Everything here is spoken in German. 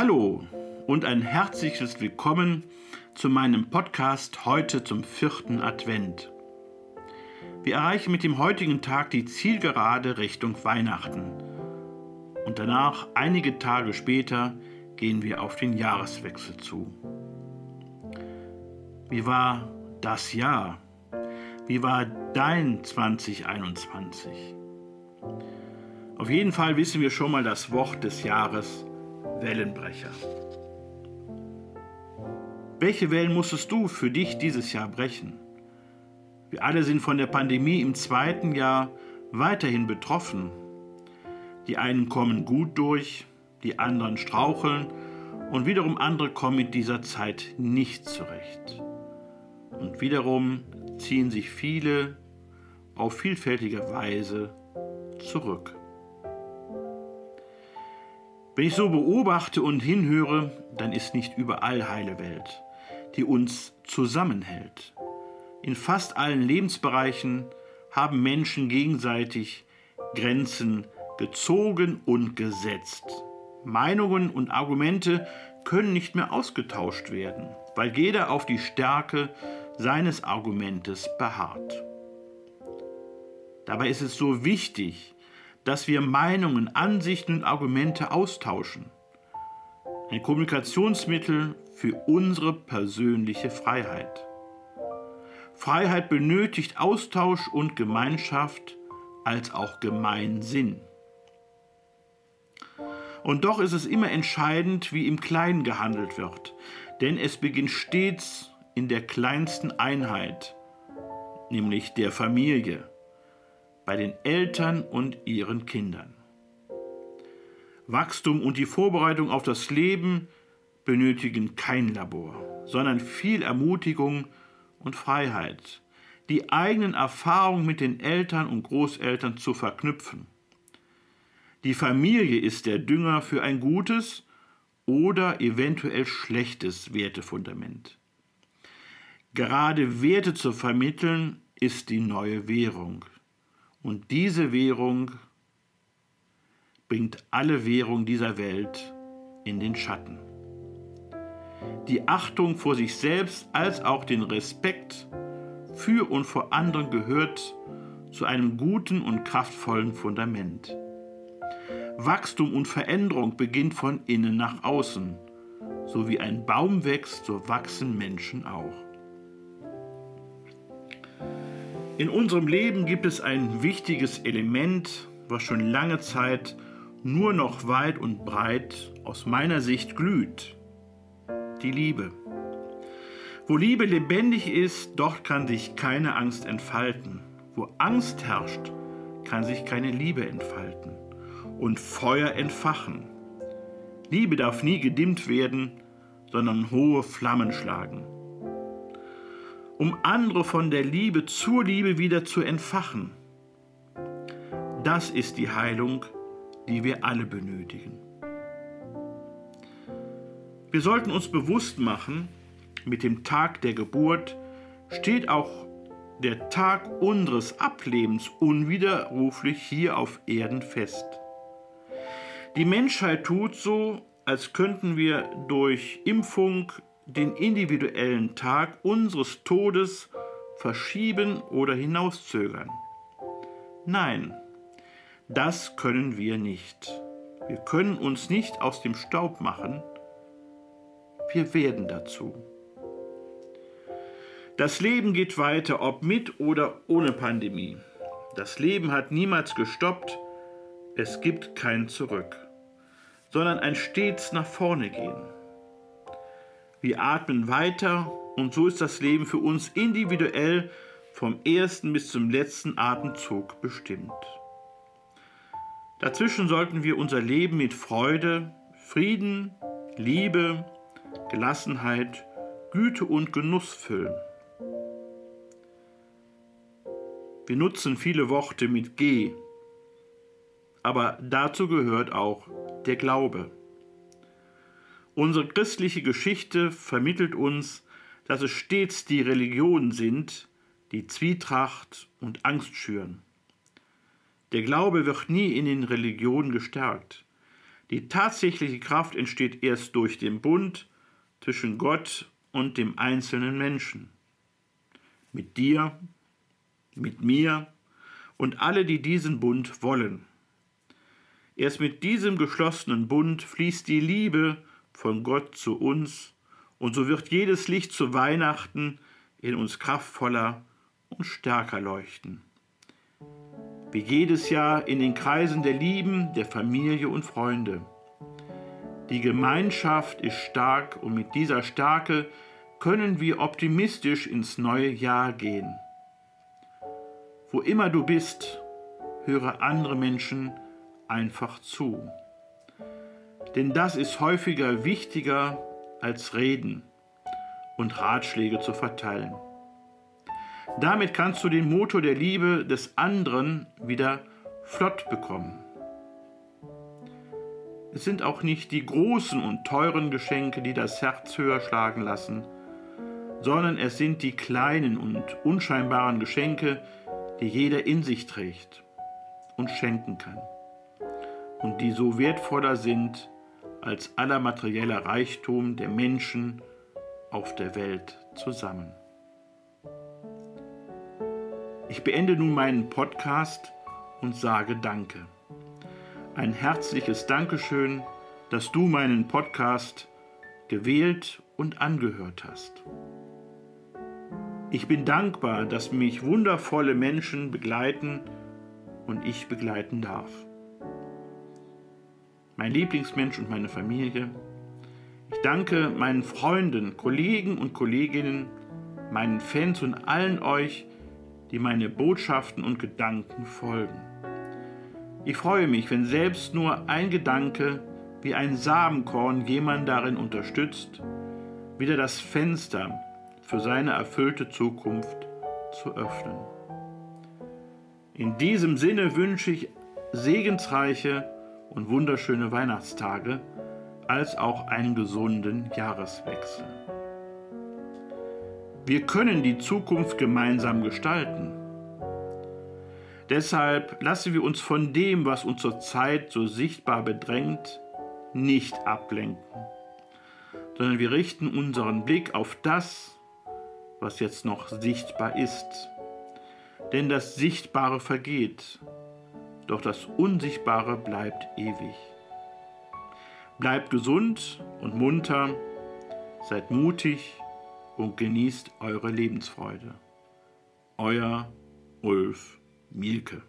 Hallo und ein herzliches Willkommen zu meinem Podcast heute zum vierten Advent. Wir erreichen mit dem heutigen Tag die Zielgerade Richtung Weihnachten. Und danach, einige Tage später, gehen wir auf den Jahreswechsel zu. Wie war das Jahr? Wie war dein 2021? Auf jeden Fall wissen wir schon mal das Wort des Jahres Wellenbrecher. Welche Wellen musstest du für dich dieses Jahr brechen? Wir alle sind von der Pandemie im zweiten Jahr weiterhin betroffen. Die einen kommen gut durch, die anderen straucheln und wiederum andere kommen mit dieser Zeit nicht zurecht. Und wiederum ziehen sich viele auf vielfältige Weise zurück. Wenn ich so beobachte und hinhöre, dann ist nicht überall heile Welt, die uns zusammenhält. In fast allen Lebensbereichen haben Menschen gegenseitig Grenzen gezogen und gesetzt. Meinungen und Argumente können nicht mehr ausgetauscht werden, weil jeder auf die Stärke seines Argumentes beharrt. Dabei ist es so wichtig, dass wir Meinungen, Ansichten und Argumente austauschen. Ein Kommunikationsmittel für unsere persönliche Freiheit. Freiheit benötigt Austausch und Gemeinschaft als auch Gemeinsinn. Und doch ist es immer entscheidend, wie im Kleinen gehandelt wird, denn es beginnt stets in der kleinsten Einheit, nämlich der Familie, bei den Eltern und ihren Kindern. Wachstum und die Vorbereitung auf das Leben benötigen kein Labor, sondern viel Ermutigung und Freiheit, die eigenen Erfahrungen mit den Eltern und Großeltern zu verknüpfen. Die Familie ist der Dünger für ein gutes oder eventuell schlechtes Wertefundament. Gerade Werte zu vermitteln ist die neue Währung. Und diese Währung bringt alle Währung dieser Welt in den Schatten die Achtung vor sich selbst als auch den Respekt für und vor anderen gehört zu einem guten und kraftvollen Fundament. Wachstum und Veränderung beginnt von innen nach außen. So wie ein Baum wächst, so wachsen Menschen auch. In unserem Leben gibt es ein wichtiges Element, was schon lange Zeit nur noch weit und breit aus meiner Sicht glüht die Liebe. Wo Liebe lebendig ist, dort kann sich keine Angst entfalten. Wo Angst herrscht, kann sich keine Liebe entfalten und Feuer entfachen. Liebe darf nie gedimmt werden, sondern hohe Flammen schlagen. Um andere von der Liebe zur Liebe wieder zu entfachen. Das ist die Heilung, die wir alle benötigen. Wir sollten uns bewusst machen, mit dem Tag der Geburt steht auch der Tag unseres Ablebens unwiderruflich hier auf Erden fest. Die Menschheit tut so, als könnten wir durch Impfung den individuellen Tag unseres Todes verschieben oder hinauszögern. Nein, das können wir nicht. Wir können uns nicht aus dem Staub machen, wir werden dazu. Das Leben geht weiter, ob mit oder ohne Pandemie. Das Leben hat niemals gestoppt, es gibt kein Zurück, sondern ein stets nach vorne gehen. Wir atmen weiter und so ist das Leben für uns individuell vom ersten bis zum letzten Atemzug bestimmt. Dazwischen sollten wir unser Leben mit Freude, Frieden, Liebe, Gelassenheit, Güte und Genuss füllen. Wir nutzen viele Worte mit G, aber dazu gehört auch der Glaube. Unsere christliche Geschichte vermittelt uns, dass es stets die Religionen sind, die Zwietracht und Angst schüren. Der Glaube wird nie in den Religionen gestärkt. Die tatsächliche Kraft entsteht erst durch den Bund zwischen Gott und dem einzelnen Menschen. Mit dir, mit mir und alle, die diesen Bund wollen. Erst mit diesem geschlossenen Bund fließt die Liebe von Gott zu uns und so wird jedes Licht zu Weihnachten in uns kraftvoller und stärker leuchten. Wie jedes Jahr in den Kreisen der Lieben, der Familie und Freunde. Die Gemeinschaft ist stark und mit dieser Stärke können wir optimistisch ins neue Jahr gehen. Wo immer du bist, höre andere Menschen einfach zu. Denn das ist häufiger wichtiger als Reden und Ratschläge zu verteilen. Damit kannst du den Motor der Liebe des anderen wieder flott bekommen. Es sind auch nicht die großen und teuren Geschenke, die das Herz höher schlagen lassen, sondern es sind die kleinen und unscheinbaren Geschenke, die jeder in sich trägt und schenken kann und die so wertvoller sind als aller materieller Reichtum der Menschen auf der Welt zusammen. Ich beende nun meinen Podcast und sage Danke. Ein herzliches Dankeschön, dass du meinen Podcast gewählt und angehört hast. Ich bin dankbar, dass mich wundervolle Menschen begleiten und ich begleiten darf. Mein Lieblingsmensch und meine Familie. Ich danke meinen Freunden, Kollegen und Kolleginnen, meinen Fans und allen euch, die meine Botschaften und Gedanken folgen. Ich freue mich, wenn selbst nur ein Gedanke wie ein Samenkorn jemand darin unterstützt, wieder das Fenster für seine erfüllte Zukunft zu öffnen. In diesem Sinne wünsche ich segensreiche und wunderschöne Weihnachtstage als auch einen gesunden Jahreswechsel. Wir können die Zukunft gemeinsam gestalten. Deshalb lassen wir uns von dem, was uns zurzeit so sichtbar bedrängt, nicht ablenken, sondern wir richten unseren Blick auf das, was jetzt noch sichtbar ist. Denn das Sichtbare vergeht, doch das Unsichtbare bleibt ewig. Bleibt gesund und munter, seid mutig und genießt eure Lebensfreude. Euer Ulf Mielke.